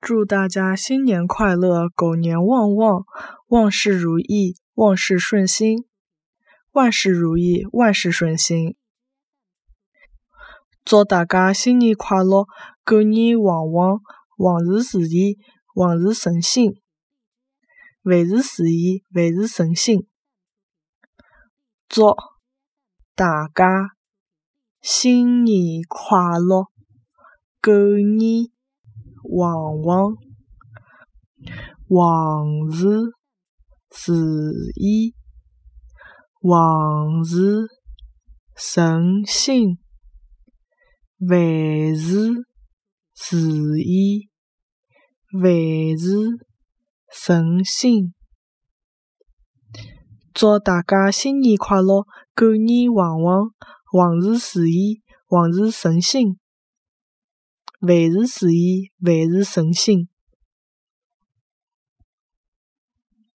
祝大家新年快乐，狗年旺旺，万事如意，万事顺心，万事如意，万事顺心。祝大家新年快乐，狗年旺旺，万事如意，万事顺心，万事如意，万事顺心。祝大家新年快乐，狗年。旺旺，万事如意，万事顺心，万事如意，万事顺心。祝大家新年快乐，狗年旺旺，万事如意，万事顺心。万事如意，万事顺心。